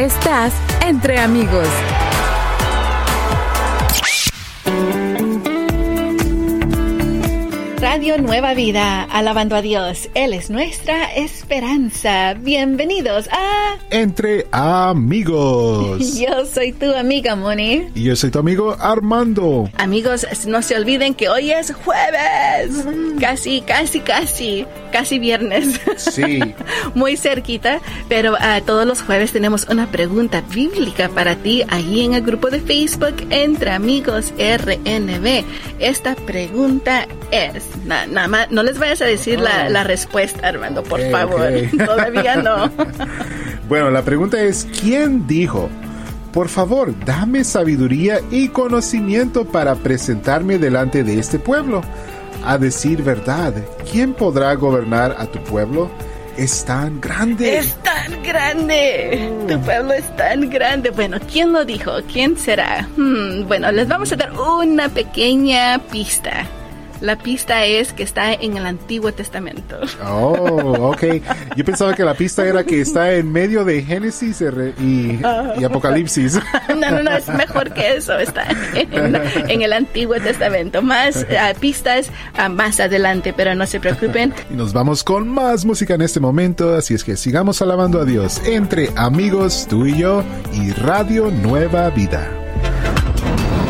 Estás entre amigos. Radio Nueva Vida, alabando a Dios. Él es nuestra esperanza. Bienvenidos a Entre Amigos. Yo soy tu amiga Moni. Y yo soy tu amigo Armando. Amigos, no se olviden que hoy es jueves. Casi, casi, casi, casi viernes. Sí. Muy cerquita, pero uh, todos los jueves tenemos una pregunta bíblica para ti ahí en el grupo de Facebook Entre Amigos RNB. Esta pregunta es, na, nada más, no les vayas a decir oh. la, la, respuesta, Armando, por favor. okay. Todavía no. bueno, la pregunta es, ¿quién dijo? Por favor, dame sabiduría y conocimiento para presentarme delante de este pueblo. A decir verdad, ¿quién podrá gobernar a tu pueblo? Es tan grande. Es tan grande. Mm. Tu pueblo es tan grande. Bueno, ¿quién lo dijo? ¿Quién será? Hmm, bueno, les vamos a dar una pequeña pista. La pista es que está en el Antiguo Testamento. Oh, ok. Yo pensaba que la pista era que está en medio de Génesis y, y Apocalipsis. No, no, no, es mejor que eso. Está en, en el Antiguo Testamento. Más uh, pistas uh, más adelante, pero no se preocupen. Y nos vamos con más música en este momento, así es que sigamos alabando a Dios entre amigos, tú y yo, y Radio Nueva Vida.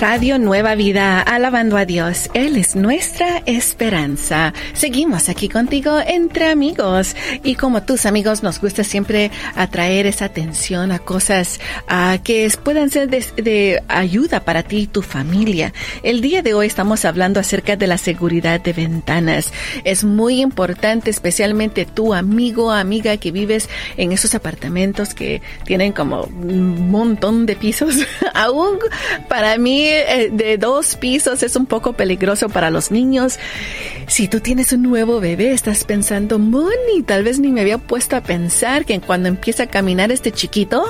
Radio Nueva Vida, alabando a Dios. Él es nuestra esperanza. Seguimos aquí contigo entre amigos. Y como tus amigos nos gusta siempre atraer esa atención a cosas que puedan ser de, de, ayuda para ti y tu familia. El día de hoy estamos hablando acerca de la seguridad de ventanas. Es muy importante, especialmente tu amigo, amiga que vives en esos apartamentos que tienen como un montón de pisos. Aún para mí de dos pisos es un poco peligroso para los niños. Si tú tienes un nuevo bebé, estás pensando, Moni, tal vez ni me había puesto a pensar que cuando empieza a caminar este chiquito,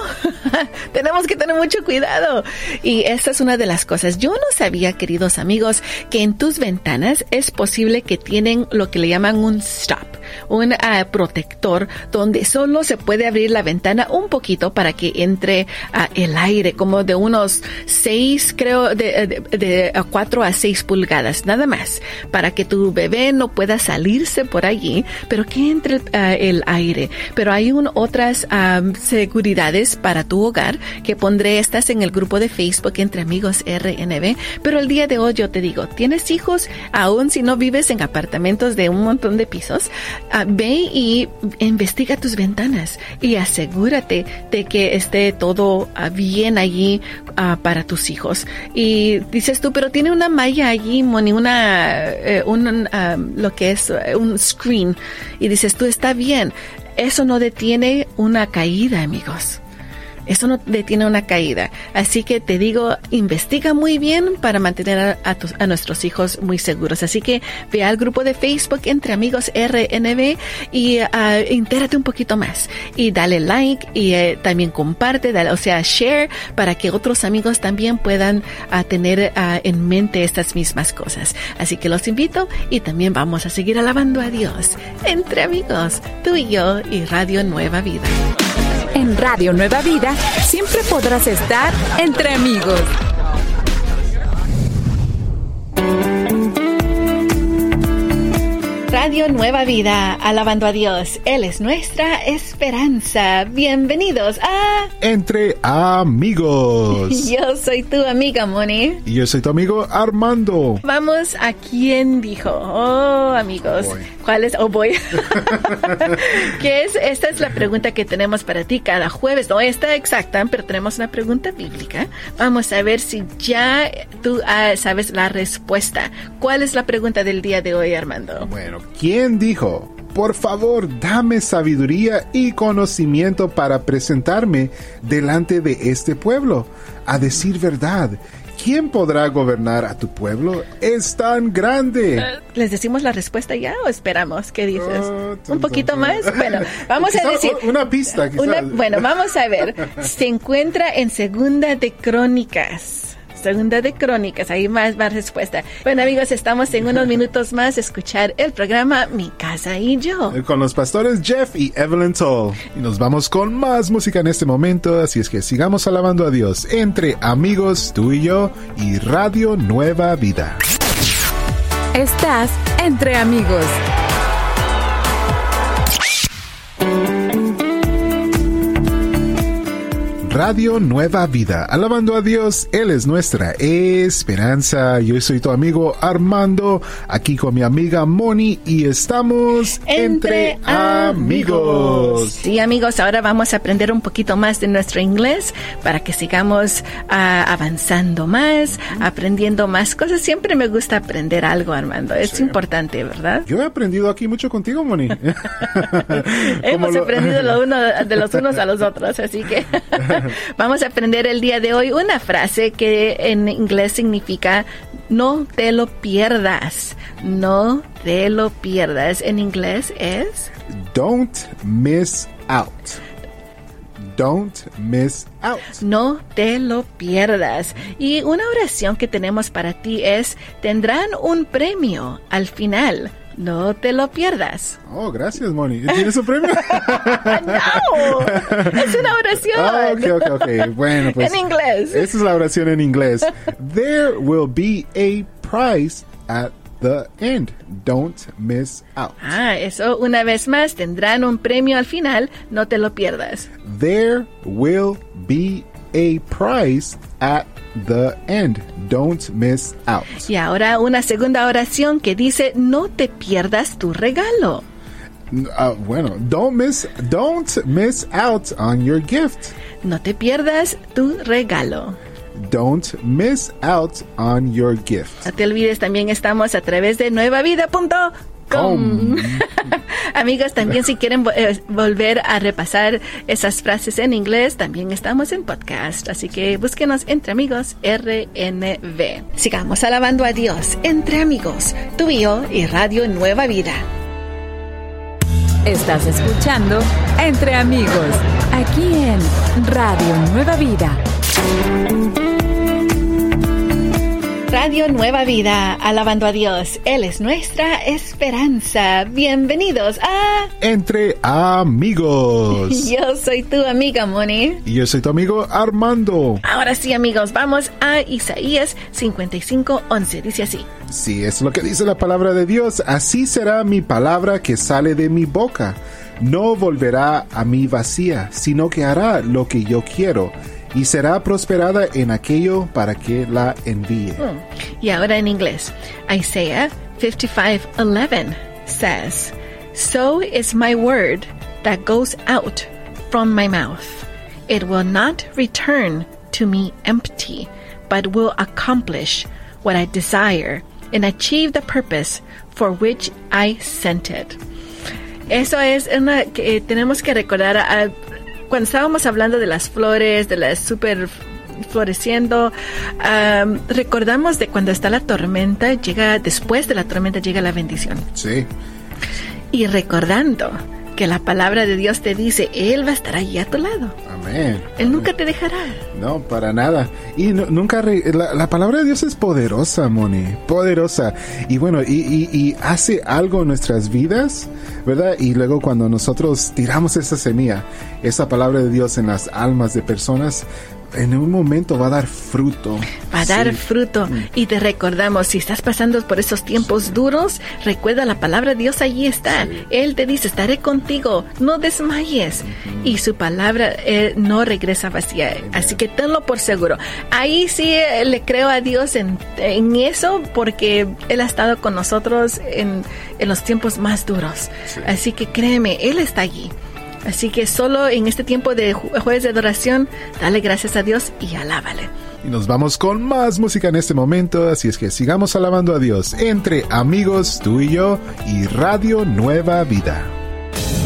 tenemos que tener mucho cuidado. Y esta es una de las cosas. Yo no sabía, queridos amigos, que en tus ventanas es posible que tienen lo que le llaman un stop, un uh, protector donde solo se puede abrir la ventana un poquito para que entre uh, el aire, como de unos seis, creo, de, de, de 4 a 6 pulgadas, nada más, para que tu bebé no pueda salirse por allí, pero que entre el aire. Pero hay un, otras seguridades para tu hogar que pondré estas en el grupo de Facebook entre amigos RNB. Pero el día de hoy yo te digo, ¿tienes hijos? Aún si no vives en apartamentos de un montón de pisos, uh, ve y investiga tus ventanas y asegúrate de que esté todo uh, bien allí para tus hijos. Y dices tú, pero tiene una malla allí, Moni, una, eh, un, lo que es un screen. Y dices tú, está bien. Eso no detiene una caída, amigos. Eso no detiene una caída. Así que te digo, investiga muy bien para mantener a, nuestros hijos muy seguros. Así que ve al grupo de Facebook Entre Amigos RNB y uh, entérate un poquito más. Y dale like y uh, también comparte, dale, o sea, share para que otros amigos también puedan uh, tener en mente estas mismas cosas. Así que los invito y también vamos a seguir alabando a Dios. Entre amigos, tú y yo y Radio Nueva Vida. En Radio Nueva Vida siempre podrás estar entre amigos. Radio Nueva Vida, alabando a Dios. Él es nuestra esperanza. Bienvenidos a Entre Amigos. Yo soy tu amiga Moni. Y yo soy tu amigo Armando. Vamos a quién dijo. Oh, amigos. ¿Cuál es? Oh, boy. ¿Qué es? Esta es la pregunta que tenemos para ti cada jueves. No está exacta, pero tenemos una pregunta bíblica. Vamos a ver si ya tú ah, sabes la respuesta. ¿Cuál es la pregunta del día de hoy, Armando? Bueno, ¿quién dijo? Por favor, dame sabiduría y conocimiento para presentarme delante de este pueblo. A decir verdad, ¿quién podrá gobernar a tu pueblo? Es tan grande. ¿Les decimos la respuesta ya o esperamos? ¿Qué dices? Oh, tum, ¿Un poquito tum, más? Bueno, vamos a decir... Una pista, quizás. Una, bueno, vamos a ver. Se encuentra en Segunda de Crónicas. Segunda de Crónicas, ahí más, más respuesta. Bueno amigos, estamos en unos minutos más a escuchar el programa Mi Casa y Yo. Con los pastores Jeff y Evelyn Toll. Y nos vamos con más música en este momento, así es que sigamos alabando a Dios entre amigos, tú y yo, y Radio Nueva Vida. Estás entre amigos. Radio Nueva Vida. Alabando a Dios, Él es nuestra esperanza. Yo soy tu amigo Armando, aquí con mi amiga Moni y estamos entre, amigos. Sí, amigos, ahora vamos a aprender un poquito más de nuestro inglés para que sigamos ah, avanzando más, aprendiendo más cosas. Siempre me gusta aprender algo, Armando. Es importante, ¿verdad? Yo he aprendido aquí mucho contigo, Moni. Hemos aprendido lo uno de los unos a los otros, así que Vamos a aprender el día de hoy una frase que en inglés significa no te lo pierdas. No te lo pierdas. En inglés es Don't miss out. Don't miss out. No te lo pierdas. Y una oración que tenemos para ti es, tendrán un premio al final. No te lo pierdas. Oh, gracias, Moni. ¿Tienes un premio? no, es una oración. Ok, ok, ok. Bueno, pues. En inglés. Esta es la oración en inglés. There will be a prize at the end. Don't miss out. Ah, eso una vez más tendrán un premio al final. No te lo pierdas. There will be a prize at the end. Don't miss out. Y ahora una segunda oración que dice no te pierdas tu regalo. Uh, bueno, don't miss, don't miss out on your gift. No te pierdas tu regalo. Don't miss out on your gift. No te olvides, también estamos a través de nuevavida.com Amigos, también si quieren eh, volver a repasar esas frases en inglés, también estamos en podcast. Así que búsquenos entre amigos RNV. Sigamos alabando a Dios entre amigos, tu y y Radio Nueva Vida. Estás escuchando Entre Amigos, aquí en Radio Nueva Vida. Radio Nueva Vida, alabando a Dios. Él es nuestra esperanza. Bienvenidos a Entre Amigos. Yo soy tu amiga Moni. Y yo soy tu amigo Armando. Ahora sí, amigos, vamos a Isaías 55:11. Dice así. Sí, es lo que dice la palabra de Dios. Así será mi palabra que sale de mi boca. No volverá a mí vacía, sino que hará lo que yo quiero y será prosperada en aquello para que la envíe. Hmm. Y ahora en inglés. Isaiah 55:11 says, So is my word that goes out from my mouth. It will not return to me empty, but will accomplish what I desire and achieve the purpose for which I sent it. Eso es una que eh, tenemos que recordar a, cuando estábamos hablando de las flores, de las super floreciendo, recordamos de cuando está la tormenta, llega, después de la tormenta llega la bendición. Sí. Y recordando que la palabra de Dios te dice, Él va a estar allí a tu lado. Amén. Él nunca te dejará. No, para nada. Y nunca, la, palabra de Dios es poderosa, Moni, poderosa. Y bueno, y, y, hace algo en nuestras vidas, ¿verdad? Y luego cuando nosotros tiramos esa semilla, esa palabra de Dios en las almas de personas, en un momento va a dar fruto. Va a dar fruto. Mm. Y te recordamos, si estás pasando por esos tiempos duros, recuerda la palabra de Dios allí está. Él te dice, estaré contigo, no desmayes. Y su palabra eh, no regresa vacía. Así que tenlo por seguro. Ahí sí eh, le creo a Dios en, eso porque Él ha estado con nosotros en, en los tiempos más duros. Así que créeme, Él está allí. Así que solo en este tiempo de jueves de adoración, dale gracias a Dios y alábale. Y nos vamos con más música en este momento, así es que sigamos alabando a Dios entre amigos, tú y yo, y Radio Nueva Vida.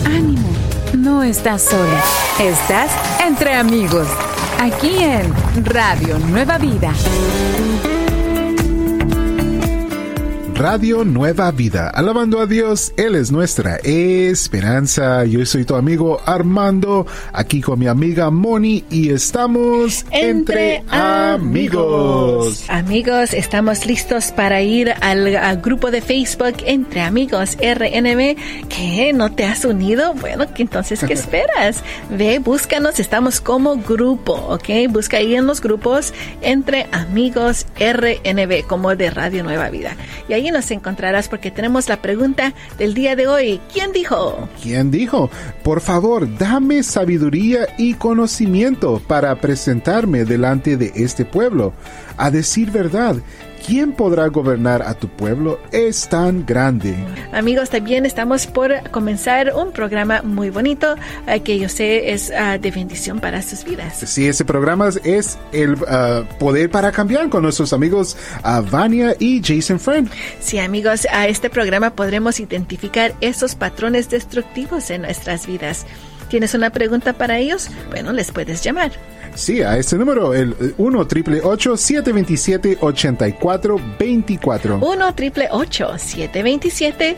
Ánimo, no estás sola, estás entre amigos, aquí en Radio Nueva Vida. Radio Nueva Vida. Alabando a Dios, Él es nuestra esperanza. Yo soy tu amigo Armando, aquí con mi amiga Moni y estamos entre, amigos. Amigos, estamos listos para ir al, al, grupo de Facebook Entre Amigos RNB. ¿Qué? ¿No te has unido? Bueno, entonces, ¿qué esperas? Ve, búscanos, estamos como grupo, ¿ok? Busca ahí en los grupos Entre Amigos RNB, como de Radio Nueva Vida. Y ahí nos encontrarás porque tenemos la pregunta del día de hoy. ¿Quién dijo? ¿Quién dijo? Por favor, dame sabiduría y conocimiento para presentarme delante de este pueblo. A decir verdad, ¿quién podrá gobernar a tu pueblo? Es tan grande. Amigos, también estamos por comenzar un programa muy bonito uh, que yo sé es uh, de bendición para sus vidas. Sí, ese programa es el uh, poder para cambiar con nuestros amigos Vania y Jason Friend. Sí, amigos, a este programa podremos identificar esos patrones destructivos en nuestras vidas. ¿Tienes una pregunta para ellos? Bueno, les puedes llamar. Sí, a este número, el 1 triple 727 8424 1 triple 727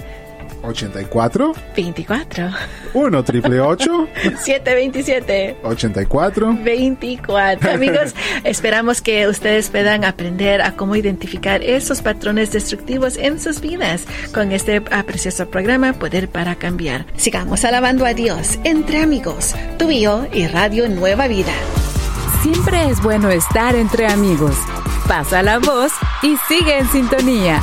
84 24 1 triple 727 84 24 Amigos, esperamos que ustedes puedan aprender a cómo identificar esos patrones destructivos en sus vidas. Con este precioso programa Poder para Cambiar. Sigamos alabando a Dios entre amigos, tú y yo y Radio Nueva Vida. Siempre es bueno estar entre amigos. Pasa la voz y sigue en sintonía.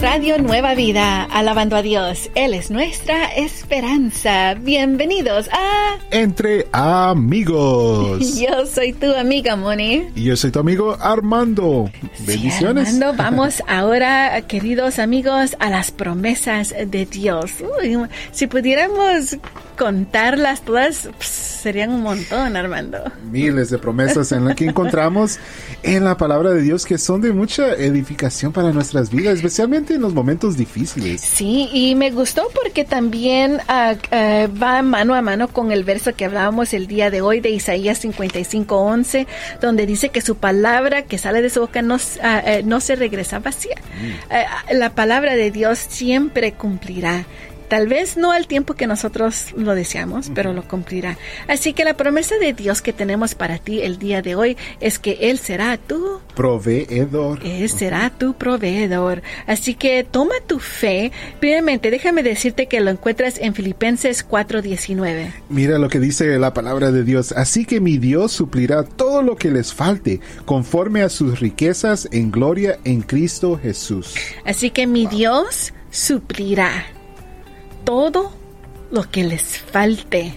Radio Nueva Vida, alabando a Dios. Él es nuestra esperanza. Bienvenidos a Entre Amigos. Yo soy tu amiga Moni. Y yo soy tu amigo Armando. Bendiciones. Sí, Armando, vamos ahora, queridos amigos, a las promesas de Dios. Uy, si pudiéramos contarlas todas, pues, serían un montón, Armando. Miles de promesas en las que encontramos en la palabra de Dios que son de mucha edificación para nuestras vidas, especialmente en los momentos difíciles. Sí, y me gustó porque también uh, uh, va mano a mano con el verso que hablábamos el día de hoy de Isaías 55:11, donde dice que su palabra que sale de su boca no, uh, no se regresa vacía. Mm. la palabra de Dios siempre cumplirá. Tal vez no al tiempo que nosotros lo deseamos, pero lo cumplirá. Así que la promesa de Dios que tenemos para ti el día de hoy es que Él será tu proveedor. Él será tu proveedor. Así que toma tu fe. Primeramente, déjame decirte que lo encuentras en Filipenses 4:19. Mira lo que dice la palabra de Dios. Así que mi Dios suplirá todo lo que les falte conforme a sus riquezas en gloria en Cristo Jesús. Así que mi Dios suplirá todo lo que les falte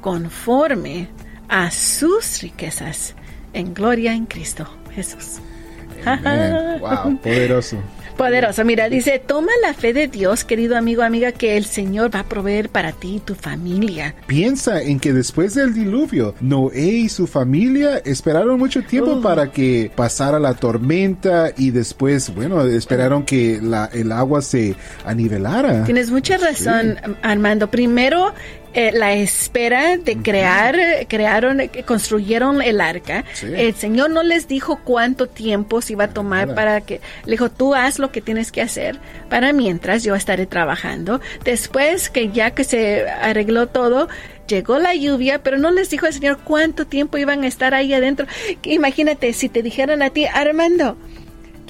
conforme a sus riquezas en gloria en Cristo Jesús. Wow, poderoso. Poderoso. Mira, dice, toma la fe de Dios, querido amigo, amiga, que el Señor va a proveer para ti y tu familia. Piensa en que después del diluvio, Noé y su familia esperaron mucho tiempo uh. para que pasara la tormenta y después, bueno, esperaron que la, el agua se anivelara. Tienes mucha razón, sí. Armando. Primero, eh, la espera de crear, crearon, construyeron el arca. Sí. El Señor no les dijo cuánto tiempo se iba a tomar Nada. para que, le dijo, tú haz lo que tienes que hacer para mientras yo estaré trabajando. Después que ya que se arregló todo, llegó la lluvia, pero no les dijo el Señor cuánto tiempo iban a estar ahí adentro. Imagínate si te dijeran a ti, Armando,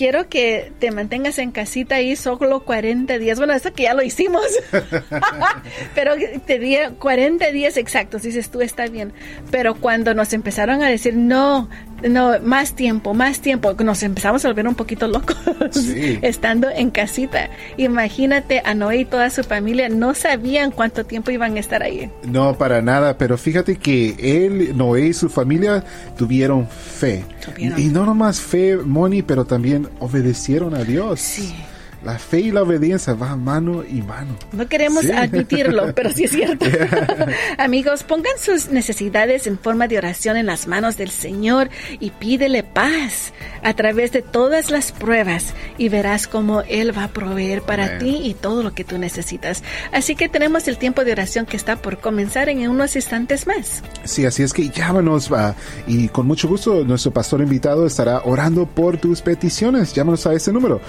quiero que te mantengas en casita ahí solo 40 días. Bueno, eso que ya lo hicimos. Pero te di 40 días exactos. Dices tú, está bien. Pero cuando nos empezaron a decir, no, no, más tiempo, más tiempo, nos empezamos a volver un poquito locos sí. estando en casita. Imagínate a Noé y toda su familia no sabían cuánto tiempo iban a estar ahí. No, para nada, pero fíjate que él, Noé y su familia tuvieron fe. Tuvieron. Y no nomás fe, Moni, pero también obedecieron a Dios. Sí. La fe y la obediencia van mano y mano. No queremos admitirlo, pero sí es cierto. Amigos, pongan sus necesidades en forma de oración en las manos del Señor y pídele paz a través de todas las pruebas y verás cómo Él va a proveer para ti y todo lo que tú necesitas. Así que tenemos el tiempo de oración que está por comenzar en unos instantes más. Sí, así es que llámanos va, y con mucho gusto nuestro pastor invitado estará orando por tus peticiones. Llámanos a ese número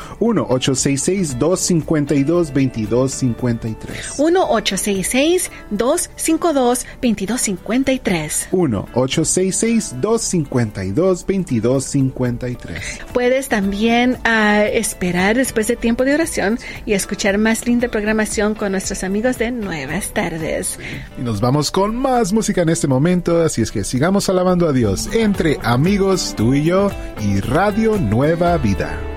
1-866-252-2253. 1-866-252-2253. 1-866-252-2253. Puedes también uh, esperar después de tiempo de oración y escuchar más linda programación con nuestros amigos de Nuevas Tardes. Y nos vamos con más música en este momento, así es que sigamos alabando a Dios entre amigos, tú y yo, y Radio Nueva Vida.